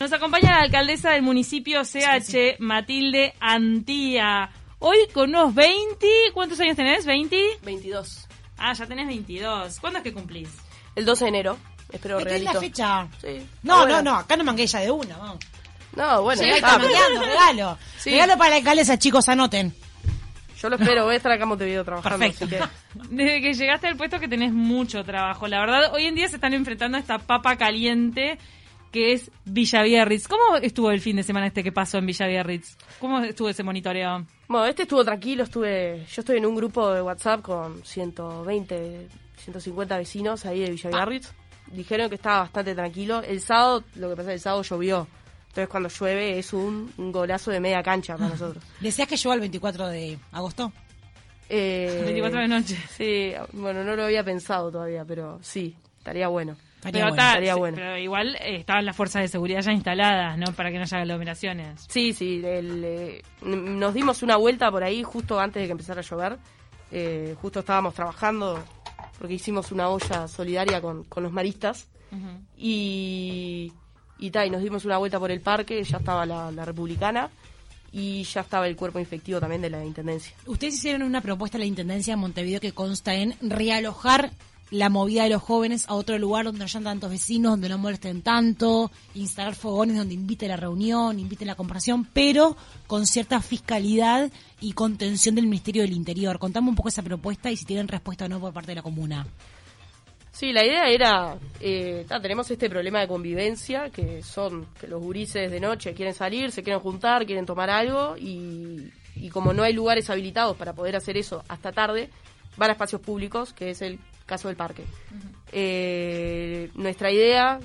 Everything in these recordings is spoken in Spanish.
Nos acompaña la alcaldesa del municipio CH, Matilde Antía. Hoy con unos 20, ¿cuántos años tenés? ¿20? 22. Ah, ya tenés 22. ¿Cuándo es que cumplís? El 12 de enero. Espero ¿Qué es la fecha? Sí. No, Bueno. no, no, acá no mangué ya de una, vamos. No, bueno. Ah, está pero mangueando, regalo. Sí. Regalo para la alcaldesa, chicos, anoten. yo lo espero, voy a estar acá en Montevideo trabajando. Perfecto. así que- Desde que llegaste al puesto que tenés mucho trabajo. La verdad, hoy en día se están enfrentando a esta papa caliente que es Villa Biarritz. ¿Cómo estuvo el fin de semana este que pasó en Villa Biarritz? ¿Cómo estuvo ese monitoreo? Bueno, este estuvo tranquilo, estuve, yo estoy en un grupo de WhatsApp con 120, 150 vecinos ahí de Villa Biarritz. Dijeron que estaba bastante tranquilo. El sábado, lo que pasa es que el sábado llovió. Entonces cuando llueve es un, un golazo de media cancha para nosotros. ¿Decías que llegó el 24 de agosto? Eh, 24 de noche. Sí, bueno, no lo había pensado todavía, pero sí, estaría bueno. Estaría Pero, bueno. ta- estaría sí, bueno. pero igual eh, estaban las fuerzas de seguridad ya instaladas, ¿no? Para que no haya aglomeraciones. Sí, sí, el, eh, nos dimos una vuelta por ahí justo antes de que empezara a llover. Eh, justo estábamos trabajando porque hicimos una olla solidaria con, con los maristas y, y, ta, y nos dimos una vuelta por el parque, ya estaba la, la republicana y ya estaba el cuerpo infectivo también de la intendencia. Ustedes hicieron una propuesta a la Intendencia de Montevideo que consta en realojar la movida de los jóvenes a otro lugar donde no hayan tantos vecinos, donde no molesten tanto, instalar fogones donde invite la reunión, invite la comparación, pero con cierta fiscalidad y contención del Ministerio del Interior. Contame un poco esa propuesta y si tienen respuesta o no por parte de la comuna. Sí, la idea era, eh, tenemos este problema de convivencia, que son que los gurises de noche quieren salir, se quieren juntar, quieren tomar algo, y como no hay lugares habilitados para poder hacer eso hasta tarde, van a espacios públicos, que es el caso del parque. Eh, nuestra idea,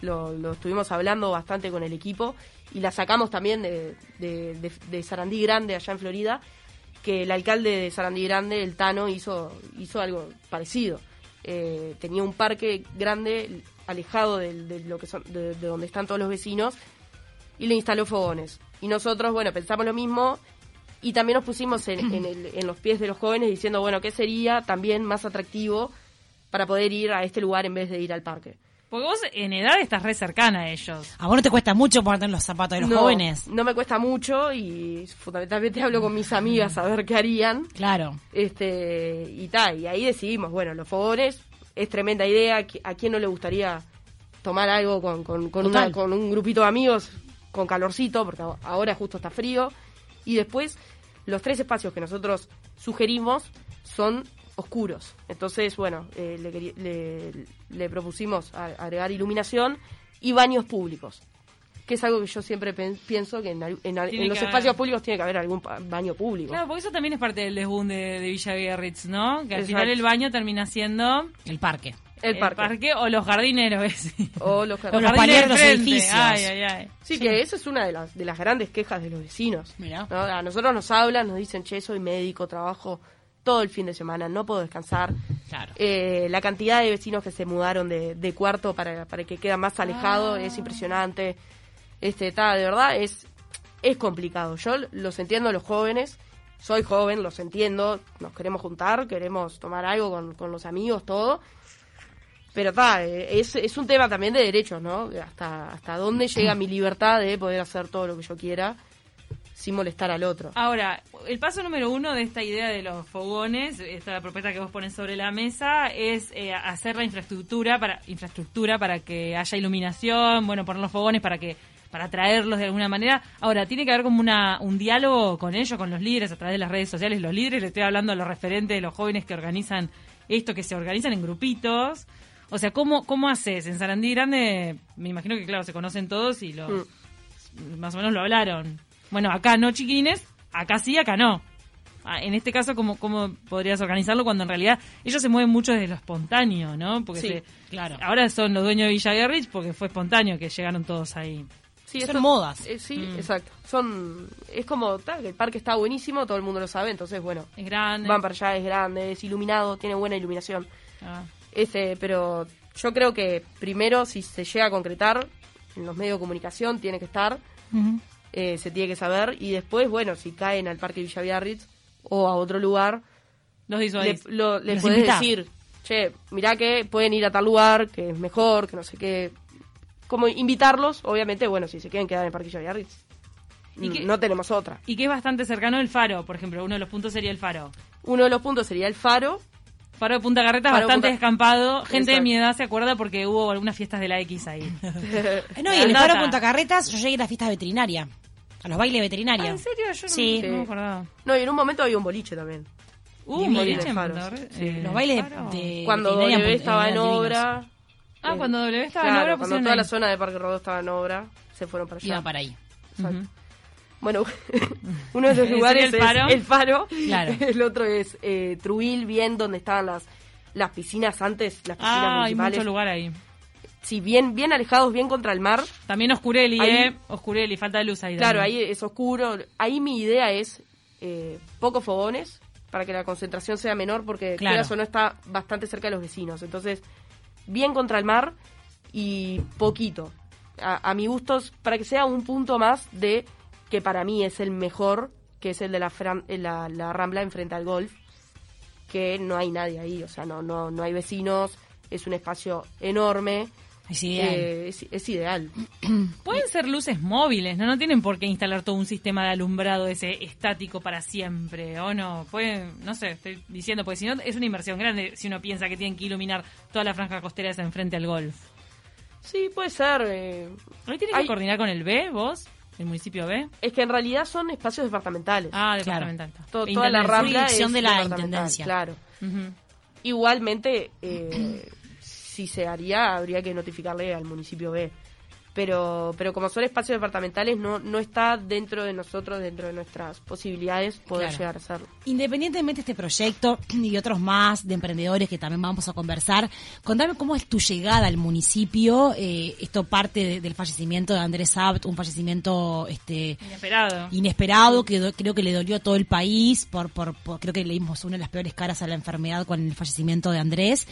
lo, lo estuvimos hablando bastante con el equipo, y la sacamos también de, de, de- de Sarandí Grande, allá en Florida, que el alcalde de Sarandí Grande, el Tano, hizo, hizo algo parecido. Eh, tenía un parque grande, alejado de, lo que son, de donde están todos los vecinos, y le instaló fogones. Y nosotros, bueno, pensamos lo mismo y también nos pusimos en, en el- en los pies de los jóvenes diciendo, bueno, ¿qué sería también más atractivo para poder ir a este lugar en vez de ir al parque? Porque vos en edad estás re cercana a ellos. ¿A vos no te cuesta mucho ponerte en los zapatos de los no, jóvenes? No me cuesta mucho y fundamentalmente hablo con mis amigas a ver qué harían. Claro. Este, y tal, y ahí decidimos, bueno, los fogones es tremenda idea, ¿qui- ¿a quién no le gustaría tomar algo con, con, con, una- con un grupito de amigos con calorcito, porque ahora justo está frío? Y después, los tres espacios que nosotros sugerimos son oscuros. Entonces, bueno, eh, le, le- le propusimos agregar iluminación y baños públicos. Que es algo que yo siempre pienso que en, en en los que espacios haber. públicos tiene que haber algún baño público. Claro, porque eso también es parte del desboom de, de Villa Biarritz, ¿no? Que al Exacto. final el baño termina siendo El parque. El parque. o los jardineros. O los O los jardineros los edificios. Ay, ay, ay. Sí, que eso es una de las, de las grandes quejas de los vecinos. Mirá. ¿no? A nosotros nos hablan, nos dicen, che, soy médico, trabajo todo el fin de semana, no puedo descansar. Claro. Eh, la cantidad de vecinos que se mudaron de, de cuarto para, para que queda más alejado es impresionante. Este, ta, de verdad, es, es complicado. Yo los entiendo a los jóvenes, soy joven, los entiendo, nos queremos juntar, queremos tomar algo con, con los amigos, todo. Pero ta, eh, es, es un tema también de derechos, ¿no? Hasta, hasta dónde llega mi libertad de poder hacer todo lo que yo quiera sin molestar al otro. Ahora, el paso número uno de esta idea de los fogones, esta propuesta que vos pones sobre la mesa, es eh, hacer la infraestructura para infraestructura para que haya iluminación, bueno, poner los fogones para que para atraerlos de alguna manera. Ahora, tiene que haber como una, un diálogo con ellos, con los líderes a través de las redes sociales. Los líderes, le estoy hablando a los referentes de los jóvenes que organizan esto, que se organizan en grupitos. O sea, ¿cómo, cómo haces? En Sarandí Grande, me imagino que, claro, se conocen todos y los, más o menos lo hablaron. Bueno, acá no, chiquines, acá sí, acá no. Ah, En este caso, ¿cómo, ¿cómo podrías organizarlo cuando en realidad ellos se mueven mucho desde lo espontáneo, ¿no? Porque Sí, se- claro. ahora son los dueños de Villa Guerrich porque fue espontáneo que llegaron todos ahí. Sí, Son eso- modas. eh, sí, Mm. exacto. Son, es como, tal, que el parque está buenísimo, todo el mundo lo sabe, entonces, bueno, Es grande. van para allá, es grande, es iluminado, tiene buena iluminación. Ah. Este, pero yo creo que primero, si se llega a concretar, en los medios de comunicación tiene que estar, eh, se tiene que saber, y después, bueno, si caen al Parque Villa Biarritz o a otro lugar, Los le, lo- le Los podés decir, che, mirá que pueden ir a tal lugar, que es mejor, que no sé qué. como invitarlos, obviamente, bueno, si se quieren quedar en el Parquillo Biarritz. ¿Y qué- No tenemos otra. Y que es bastante cercano el faro, por ejemplo. Uno de los puntos sería el faro. Uno de los puntos sería el faro. Faro de Punta Carretas Faro de bastante Punta- descampado. Gente de mi edad se acuerda porque hubo algunas fiestas de la X ahí. Eh, No, y en el. Faro Punta Carretas yo llegué a la fiesta veterinaria. A los bailes Ah, veterinarios. ¿En serio? Yo no- Sí. no, me acordaba. No, y en un momento había un boliche también. Uh, Divino. boliche en Faro, sí. Eh, Los bailes Faro. de Cuando veterinaria W en- estaba en obra. Ah, eh, cuando W estaba en obra cuando toda ahí. la zona de Parque Rodó estaba en obra, se fueron para allá. Iban para ahí. Exacto. Bueno, uno de esos ¿Sería lugares el es el faro. Claro. El otro es eh, Truil, bien donde estaban las, las piscinas antes, las piscinas Ah, hay municipales. mucho lugar ahí. Sí, bien, bien alejados, bien contra el mar. También Oscureli, Ahí- ¿eh? Oscureli, falta de luz ahí. Claro, también. ahí es oscuro. Ahí mi idea es eh, pocos fogones para que la concentración sea menor porque Claro. quieras o no está bastante cerca de los vecinos. Entonces, bien contra el mar y poquito. A, a mi gusto, para que sea un punto más de que para mí es el mejor, que es el de la, fran- eh, la, la Rambla enfrente al golf, que no hay nadie ahí, o sea, no, no, no hay vecinos, es un espacio enorme, Es ideal. eh, es, es ideal. Pueden ser luces móviles, ¿no? No tienen por qué instalar todo un sistema de alumbrado ese estático para siempre, ¿o no? Pueden, no sé, estoy diciendo, porque si no es una inversión grande si uno piensa que tienen que iluminar toda la franja costera esa enfrente al golf. Sí, puede ser. eh, ¿Ahí tienes Hay- que coordinar con el B, vos? ¿El municipio B? Es que en realidad son espacios departamentales. Ah, Claro. departamental. E toda la rambla es de la departamental, intendencia. Claro. Igualmente, eh, si se haría, habría que notificarle al municipio B. Pero, pero como son espacios departamentales, no, no está dentro de nosotros, dentro de nuestras posibilidades, poder Claro. llegar a hacerlo. Independientemente de este proyecto y otros más de emprendedores que también vamos a conversar, contame cómo es tu llegada al municipio. Eh, esto parte de- del fallecimiento de Andrés Abt, un fallecimiento este Inesperado. inesperado que do- creo que le dolió a todo el país. Por, por, por- creo que leímos una de las peores caras a la enfermedad con el fallecimiento de Andrés.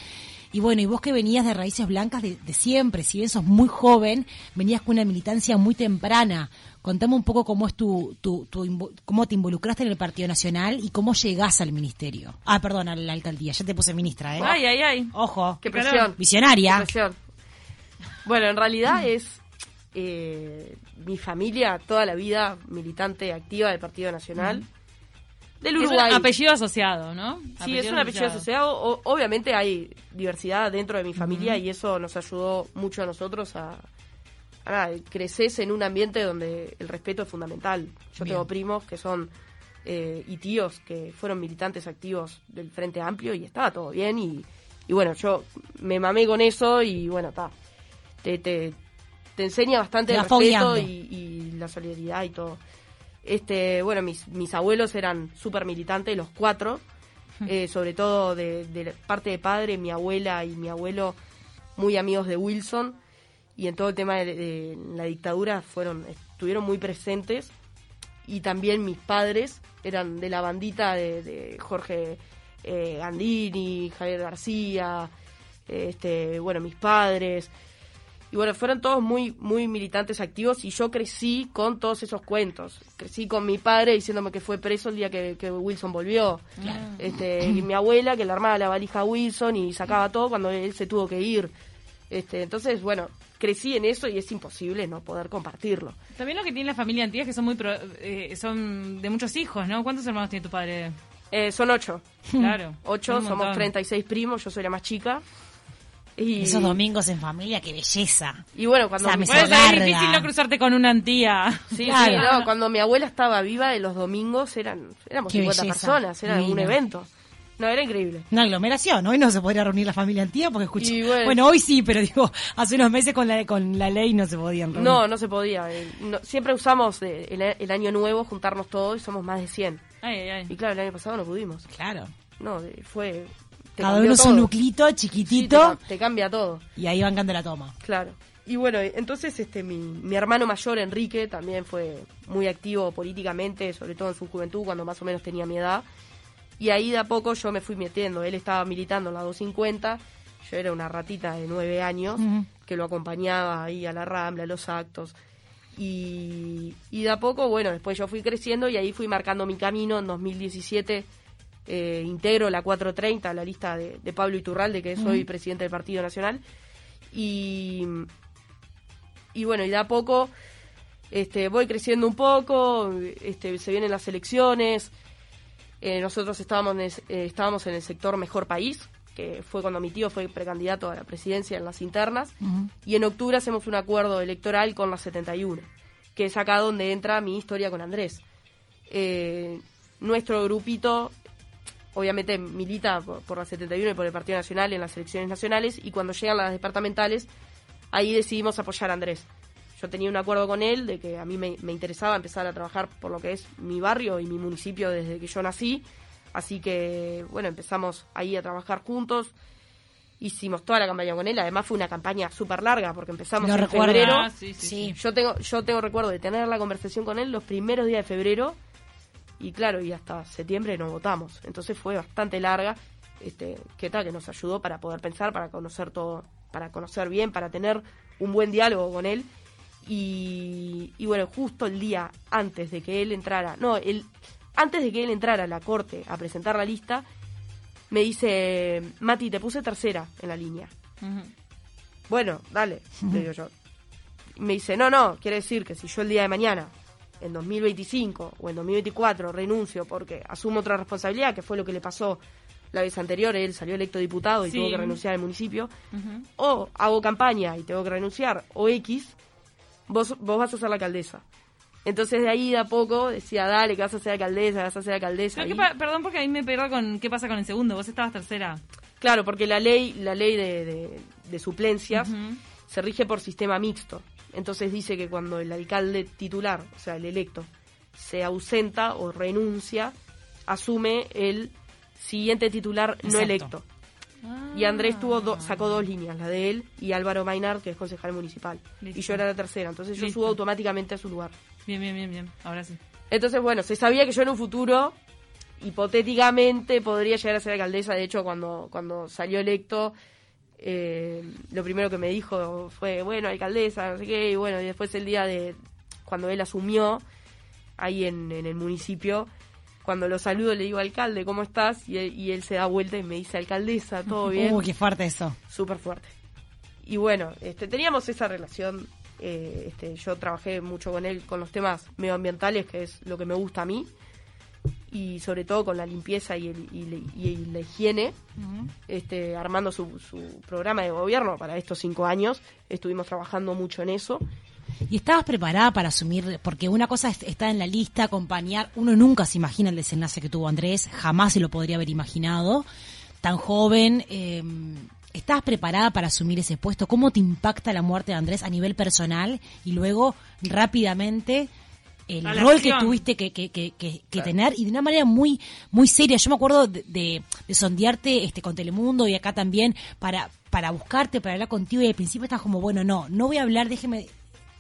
Y bueno, y vos que venías de raíces blancas de, de siempre, si bien sos muy joven, venías con una militancia muy temprana. Contame un poco cómo es tu, tu, tu cómo te involucraste en el Partido Nacional y cómo llegás al ministerio. Ah, perdón, a la alcaldía. Ya te puse ministra, ¿eh? Ay, ay, ay. Ojo. ¡Qué presión! Visionaria. Qué presión. Bueno, en realidad es eh, mi familia, toda la vida militante activa del Partido Nacional. Del Es un Uruguay. apellido asociado, ¿no? Sí, es un apellido asociado. O- obviamente hay diversidad dentro de mi familia y eso nos ayudó mucho a nosotros a, a nada, creces en un ambiente donde el respeto es fundamental. Yo Bien. tengo primos que son eh, y tíos que fueron militantes activos del Frente Amplio y estaba todo bien y, y bueno, yo me mamé con eso y bueno, está. Te, te, te enseña bastante Te el respeto y la solidaridad y todo. Este, bueno, mis, mis abuelos eran súper militantes, los cuatro, eh, sobre todo de, parte de padre, mi abuela y mi abuelo, muy amigos de Wilson, y en todo el tema de, de la dictadura fueron, estuvieron muy presentes, y también mis padres eran de la bandita de, de Jorge eh, Andini, Javier García, este, bueno, mis padres, y bueno, fueron todos muy, muy militantes activos y yo crecí con todos esos cuentos. Crecí con mi padre diciéndome que fue preso el día que, que Wilson volvió. Este, y mi abuela que le armaba la valija a Wilson y sacaba todo cuando él se tuvo que ir. Este, entonces, bueno, crecí en eso y es imposible no poder compartirlo. También lo que tiene la familia antigua es que son muy pro- eh, son de muchos hijos, ¿no? ¿Cuántos hermanos tiene tu padre? Eh, son ocho. Claro. Ocho, somos montón. 36 primos, yo soy la más chica. Y, Esos domingos en familia, qué belleza. y bueno, cuando mi- mesa Puede ser larga. difícil no cruzarte con una tía. Sí, Claro. sí, no, cuando mi abuela estaba viva, los domingos eran éramos Qué 50 belleza, personas, era un divino. evento. No, era increíble. Una aglomeración. Hoy no se podría reunir la familia antiguo porque escuché. Bueno. bueno. hoy sí, pero digo, hace unos meses con la con la ley no se podían reunir. No, no se podía. eh, no- siempre usamos eh, el, el año nuevo, juntarnos todos y somos más de 100. Ay, ay, ay. Y claro, el año pasado no pudimos. Claro. No, eh, fue... Cada uno su todo. nuclito Sí, te, chiquitito te cambia todo, y ahí bancando la toma. claro. Y bueno, entonces este mi, mi hermano mayor, Enrique, también fue muy activo políticamente, sobre todo en su juventud, cuando más o menos tenía mi edad. Y ahí de a poco yo me fui metiendo. Él estaba militando en la 250, yo era una ratita de nueve años que lo acompañaba ahí a la Rambla, a los actos. Y, y de a poco, bueno, después yo fui creciendo y ahí fui marcando mi camino. En 2017 eh, integro la 430, la lista de, de Pablo Iturralde, que es hoy presidente del Partido Nacional. Y, y bueno, y de a poco este, voy creciendo un poco, este, se vienen las elecciones. Eh, nosotros estábamos en, el, eh, estábamos en el sector Mejor País, que fue cuando mi tío fue precandidato a la presidencia en las internas, y en octubre hacemos un acuerdo electoral con la 71, que es acá donde entra mi historia con Andrés. Eh, nuestro grupito obviamente milita por, por, la 71 y por el Partido Nacional en las elecciones nacionales, y cuando llegan las departamentales, ahí decidimos apoyar a Andrés. Yo tenía un acuerdo con él de que a mí me, me interesaba empezar a trabajar por lo que es mi barrio y mi municipio desde que yo nací, Así que, bueno, empezamos ahí a trabajar juntos. Hicimos toda la campaña con él. Además fue una campaña súper larga porque empezamos en febrero. Ah, sí, sí, sí. Yo tengo yo tengo recuerdo de tener la conversación con él los primeros días de febrero y claro, y hasta septiembre nos votamos. Entonces fue bastante larga, este, que tal que nos ayudó para poder pensar, para conocer todo, para conocer bien, para tener un buen diálogo con él. Y, y bueno, justo el día antes de que él entrara, no, el antes de que él entrara a la corte a presentar la lista, me dice, Mati, te puse tercera en la línea. Bueno, dale, le digo yo. Me dice, no, no, quiere decir que si yo el día de mañana, en 2025 o en 2024, renuncio porque asumo otra responsabilidad, que fue lo que le pasó la vez anterior, él salió electo diputado y Sí. tuvo que renunciar al municipio, o hago campaña y tengo que renunciar, o X, vos, vos vas a ser la alcaldesa. Entonces de ahí de a poco decía, dale, que vas a ser alcaldesa, vas a ser alcaldesa. Pero pa- perdón porque ahí me pierdo con qué pasa con el segundo. Vos estabas tercera. Claro, porque la ley, la ley de, de- de suplencias se rige por sistema mixto. Entonces dice que cuando el alcalde titular, o sea, el electo, se ausenta o renuncia, asume el siguiente titular no electo. Y Andrés tuvo do- sacó dos líneas, la de él y Álvaro Mainar, que es concejal municipal. Listo. Y yo era la tercera, entonces yo Listo. subo automáticamente a su lugar. Bien, bien, bien, bien. Ahora sí. Entonces, bueno, se sabía que yo en un futuro, hipotéticamente, podría llegar a ser alcaldesa. De hecho, cuando, cuando salió electo, eh, lo primero que me dijo fue, bueno, alcaldesa, no sé qué. Y bueno, y después el día de cuando él asumió, ahí en, en el municipio, cuando lo saludo le digo, alcalde, ¿cómo estás? Y él, y él se da vuelta y me dice, alcaldesa, ¿todo bien? Uy, qué fuerte eso. súper fuerte. Y bueno, este, teníamos esa relación. eh, este, yo trabajé mucho con él con los temas medioambientales, que es lo que me gusta a mí, y sobre todo con la limpieza y, el- y la- y la higiene, este, armando su, su programa de gobierno para estos cinco años. Estuvimos trabajando mucho en eso. ¿Y estabas preparada para asumir? Porque una cosa es estar en la lista, acompañar. Uno nunca se imagina el desenlace que tuvo Andrés, jamás se lo podría haber imaginado. Tan joven. eh, ¿Estabas preparada para asumir ese puesto? ¿Cómo te impacta la muerte de Andrés a nivel personal? Y luego, rápidamente, el rol que tuviste que, que, que, que- que tener y de una manera muy muy seria. Yo me acuerdo de, de, de sondearte este, con Telemundo y acá también para, para buscarte, para hablar contigo y al principio estás como, bueno, no, no voy a hablar, déjeme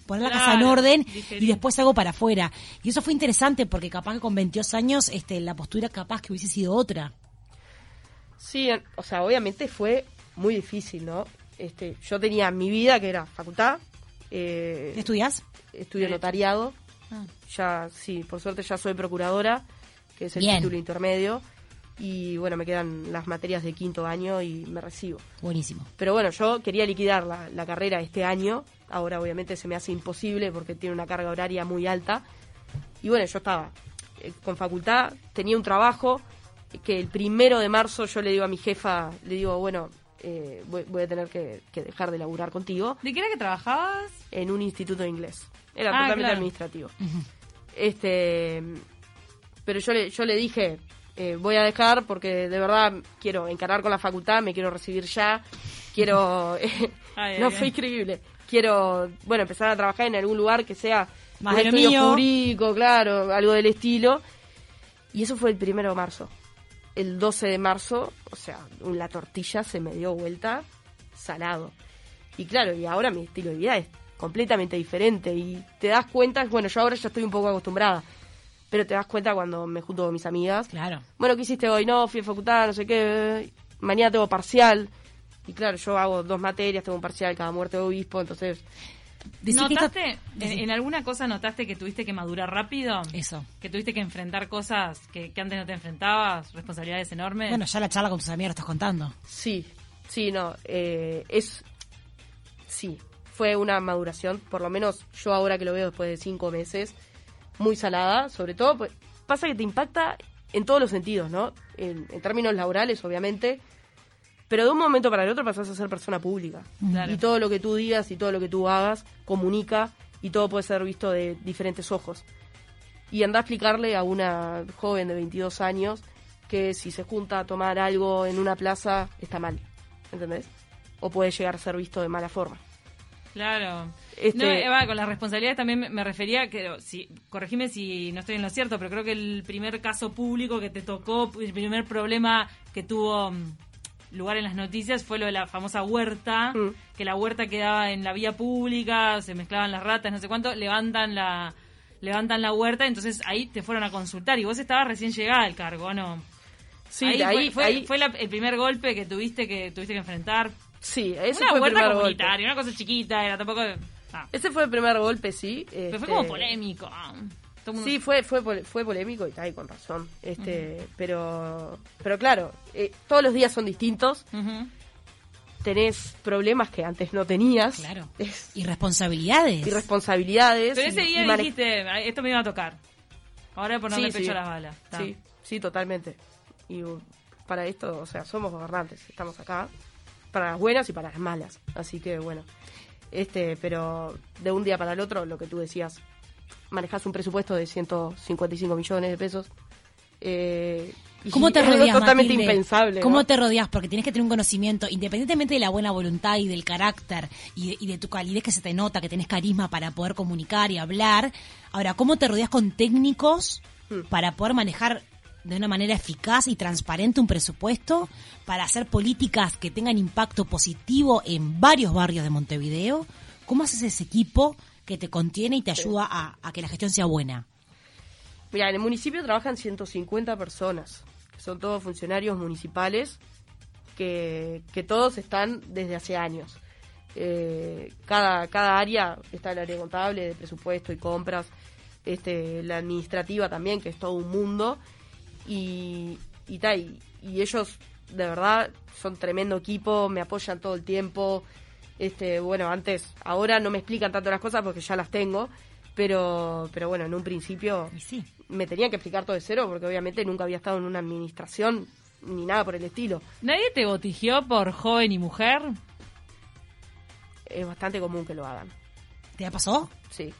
poner la casa en orden y después hago para afuera. Y eso fue interesante porque capaz que con 22 años este, la postura capaz que hubiese sido otra. Sí, en- o sea, obviamente fue muy difícil, ¿no? Este, yo tenía mi vida, que era facultad, eh, ¿Qué estudias? estudio notariado, ya, sí, por suerte ya soy procuradora, que es el Bien. título intermedio, y bueno, me quedan las materias de quinto año y me recibo. Buenísimo. Pero bueno, yo quería liquidar la, la carrera este año, ahora obviamente se me hace imposible porque tiene una carga horaria muy alta, y bueno, yo estaba eh, con facultad, tenía un trabajo que el primero de marzo yo le digo a mi jefa, le digo, bueno, eh, voy, voy a tener que, que dejar de laburar contigo ¿De qué era que trabajabas? en un instituto de inglés. Era Ah, totalmente claro. administrativo. Este, pero yo le, yo le dije, eh, voy a dejar porque de verdad quiero encarar con la facultad, me quiero recibir ya, quiero, Ay, no ay, fue ay. increíble, quiero, bueno, empezar a trabajar en algún lugar que sea Más un estudio mío. jurídico, claro, algo del estilo. Y eso fue el primero de marzo. El 12 de marzo, o sea, la tortilla se me dio vuelta salado. Y claro, y ahora mi estilo de vida es completamente diferente y te das cuenta, bueno, yo ahora ya estoy un poco acostumbrada, pero te das cuenta cuando me junto con mis amigas. Claro. Bueno, ¿qué hiciste hoy? No, fui a facultad, no sé qué, mañana tengo parcial. Y claro, yo hago dos materias, tengo un parcial cada muerte de obispo, entonces ¿Notaste, en, en alguna cosa notaste que tuviste que madurar rápido? Eso. Que tuviste que enfrentar cosas que, que antes no te enfrentabas, responsabilidades enormes. Bueno, ya la charla con tus amigos lo estás contando. sí, sí, no, eh, es, sí, fue una maduración, por lo menos yo ahora que lo veo después de cinco meses, muy salada, sobre todo, pues, pasa que te impacta en todos los sentidos, ¿no? En, en términos laborales, obviamente, pero de un momento para el otro pasas a ser persona pública. Claro. Y todo lo que tú digas y todo lo que tú hagas comunica y todo puede ser visto de diferentes ojos. Y anda a explicarle a una joven de 22 años que si se junta a tomar algo en una plaza está mal, ¿entendés? O puede llegar a ser visto de mala forma. Claro. Este- No, Eva, con las responsabilidades también me- refería, que si, corregime si no estoy en lo cierto, pero creo que el primer caso público que te tocó, el primer problema que tuvo mm, lugar en las noticias fue lo de la famosa huerta, Mm. que la huerta quedaba en la vía pública, se mezclaban las ratas, no sé cuánto, levantan la levantan la huerta, entonces ahí te fueron a consultar y vos estabas recién llegada al cargo, ¿o ¿no? Sí, ahí, fue, fue- ahí- fue la- el primer golpe que tuviste que tuviste que enfrentar. Sí, ese una fue el huerta primer golpe. una cosa chiquita, era tampoco... ah. Ese fue el primer golpe, sí. Pero fue este, como polémico. El mundo- Sí, fue, fue, fue polémico y está ahí con razón. Este, pero, pero claro, eh, todos los días son distintos. Ujú. Tenés problemas que antes no tenías. Claro. Es- Y responsabilidades. y responsabilidades. Pero ese y- día y dijiste, "Ay, esto me iba a tocar. Ahora por no Sí, pecho sí. a las balas. Sí, sí, totalmente. Y uh, para esto, o sea, somos gobernantes, estamos acá para las buenas y para las malas. Así que bueno, este, pero de un día para el otro, lo que tú decías, manejas un presupuesto de 155 millones de pesos. Eh, ¿Cómo te rodeas, totalmente Matilde? impensable. ¿Cómo ¿no? te rodeas? Porque tienes que tener un conocimiento, independientemente de la buena voluntad y del carácter y de, y de tu calidez que se te nota, que tenés carisma para poder comunicar y hablar. Ahora, ¿cómo te rodeas con técnicos Hmm. para poder manejar de una manera eficaz y transparente un presupuesto, para hacer políticas que tengan impacto positivo en varios barrios de Montevideo? ¿Cómo haces ese equipo que te contiene y te ayuda a, a que la gestión sea buena? Mira, en el municipio trabajan 150 personas, que son todos funcionarios municipales, que, que todos están desde hace años. Eh, cada, cada área está el área contable, de presupuesto y compras, este, la administrativa también, que es todo un mundo, y, y, ta, y, y ellos de verdad son tremendo equipo, me apoyan todo el tiempo. Este, bueno, antes, ahora no me explican tanto las cosas porque ya las tengo, pero, pero bueno, en un principio sí. me tenían que explicar todo de cero porque obviamente nunca había estado en una administración ni nada por el estilo. ¿Nadie te botigió por joven y mujer? Es bastante común que lo hagan. ¿Te pasó? Sí.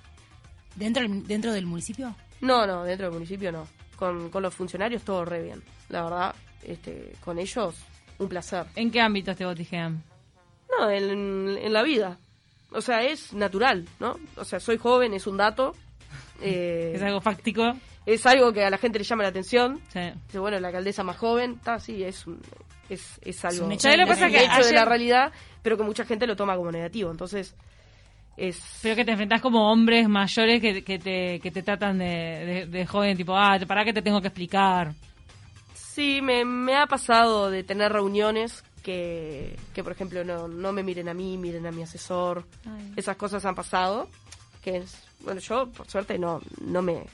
¿Dentro, dentro del municipio? No, no, dentro del municipio no. Con, con los funcionarios todo re bien. La verdad, este, con ellos un placer. ¿En qué ámbitos te botijean? No, en, en la vida. O sea, es natural, ¿no? O sea, soy joven, es un dato. Eh, ¿Es algo fáctico? es algo que a la gente le llama la atención. Sí. Dice, bueno, la alcaldesa más joven, está, sí, es, un- es, es algo, un hecho ¿Sabés lo que es pasa un que hecho de ayer- la realidad, pero que mucha gente lo toma como negativo. Entonces, es... Pero que te enfrentás como hombres mayores que, que te, que te tratan de, de, de joven, tipo, ah, ¿para qué te tengo que explicar? Sí, me, me ha pasado de tener reuniones que, que por ejemplo, no, no me miren a mí, miren a mi asesor. Ay. Esas cosas han pasado. Que es, bueno, yo, por suerte, no, no me...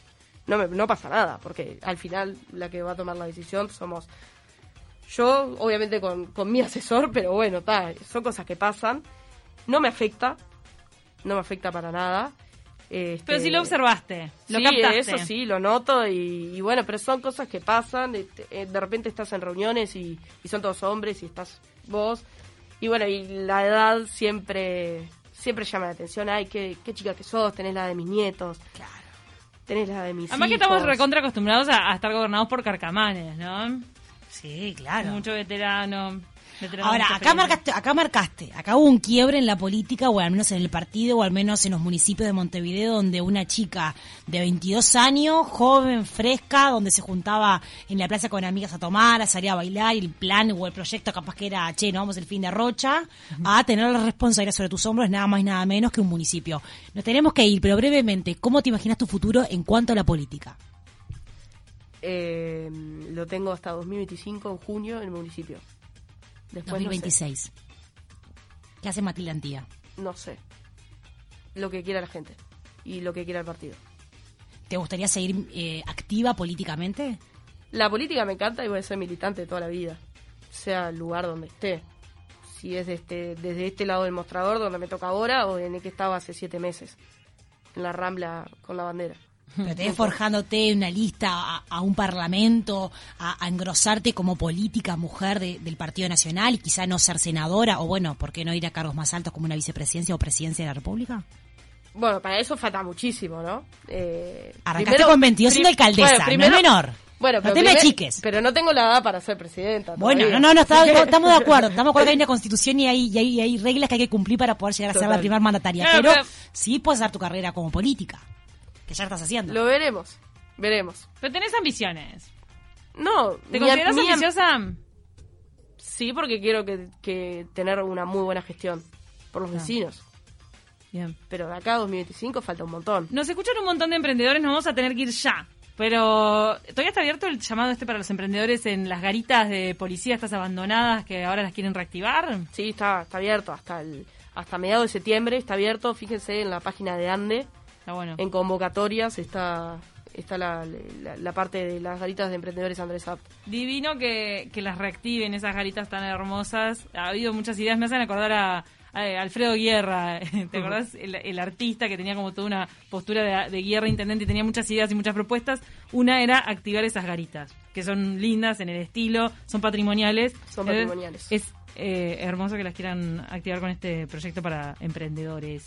No, me, no pasa nada, porque al final la que va a tomar la decisión somos yo, obviamente con, con mi asesor, pero bueno, ta, son cosas que pasan. No me afecta, no me afecta para nada. Este, Pero si lo observaste, lo sí, captaste. eso sí, lo noto y, y bueno, pero son cosas que pasan. De, eh, de repente estás en reuniones y, y son todos hombres y estás vos. Y bueno, y la edad siempre siempre llama la atención. Ay, qué, qué chica que sos, tenés la de mis nietos. Claro. Tenés la de mis Además que estamos recontra acostumbrados a, a estar gobernados por carcamanes, ¿no? Sí, claro. Mucho veterano. Ahora, acá marcaste, acá marcaste, acá hubo un quiebre en la política, o al menos en el partido, o al menos en los municipios de Montevideo, donde una chica de 22 años, joven, fresca, donde se juntaba en la plaza con amigas a tomar, a salir a bailar, y el plan o el proyecto capaz que era, che, no vamos el fin de Rocha, a tener la responsabilidad sobre tus hombros, nada más y nada menos que un municipio. Nos tenemos que ir, pero brevemente, ¿cómo te imaginas tu futuro en cuanto a la política? Eh, lo tengo hasta 2025, en junio, en el municipio. Después 2026. ¿Qué hace Matilde Antía? No sé. No sé. Lo que quiera la gente y lo que quiera el partido. ¿Te gustaría seguir eh, activa políticamente? La política me encanta y voy a ser militante toda la vida, sea el lugar donde esté. si es este, desde este lado del mostrador donde me toca ahora o en el que estaba hace siete meses, en la rambla con la bandera. Pero te ves forjándote una lista a, a un parlamento, a, a, engrosarte como política mujer de, del Partido Nacional y quizá no ser senadora, o bueno, ¿por qué no ir a cargos más altos como una vicepresidencia o presidencia de la República? Bueno, para eso falta muchísimo, ¿no? Eh, Arrancaste primero, con 22 siendo alcaldesa, bueno, primero, no es menor. Bueno, no te me chiques. Pero no tengo la edad para ser presidenta. Bueno, no, no, no, está, estamos de acuerdo. Estamos de acuerdo que hay una constitución y hay, y hay, y hay reglas que hay que cumplir para poder llegar a ser la primera mandataria. Claro, pero, pero- sí puedes dar tu carrera como política, que ya estás haciendo. Lo veremos, veremos. Pero tenés ambiciones. No, ¿Te consideras mi- ambiciosa? Sí, porque quiero que, que tener una muy buena gestión por los vecinos. Bien. Pero de acá a 2025 falta un montón. Nos escuchan un montón de emprendedores, nos vamos a tener que ir ya. Pero todavía está abierto el llamado este para los emprendedores en las garitas de policía, estas abandonadas que ahora las quieren reactivar. Sí, está, está abierto hasta el hasta mediados de septiembre, está abierto, fíjense en la página de ANDE, Está bueno. en convocatorias está está la, la, la parte de las garitas de emprendedores Andrés Apt. Divino que, que las reactiven esas garitas tan hermosas. Ha habido muchas ideas, me hacen acordar a, a Alfredo Guerra, ¿te acordás? El, el artista que tenía como toda una postura de, de guerra intendente y tenía muchas ideas y muchas propuestas. Una era activar esas garitas, que son lindas en el estilo, son patrimoniales. Son patrimoniales. Es eh, hermoso que las quieran activar con este proyecto para emprendedores.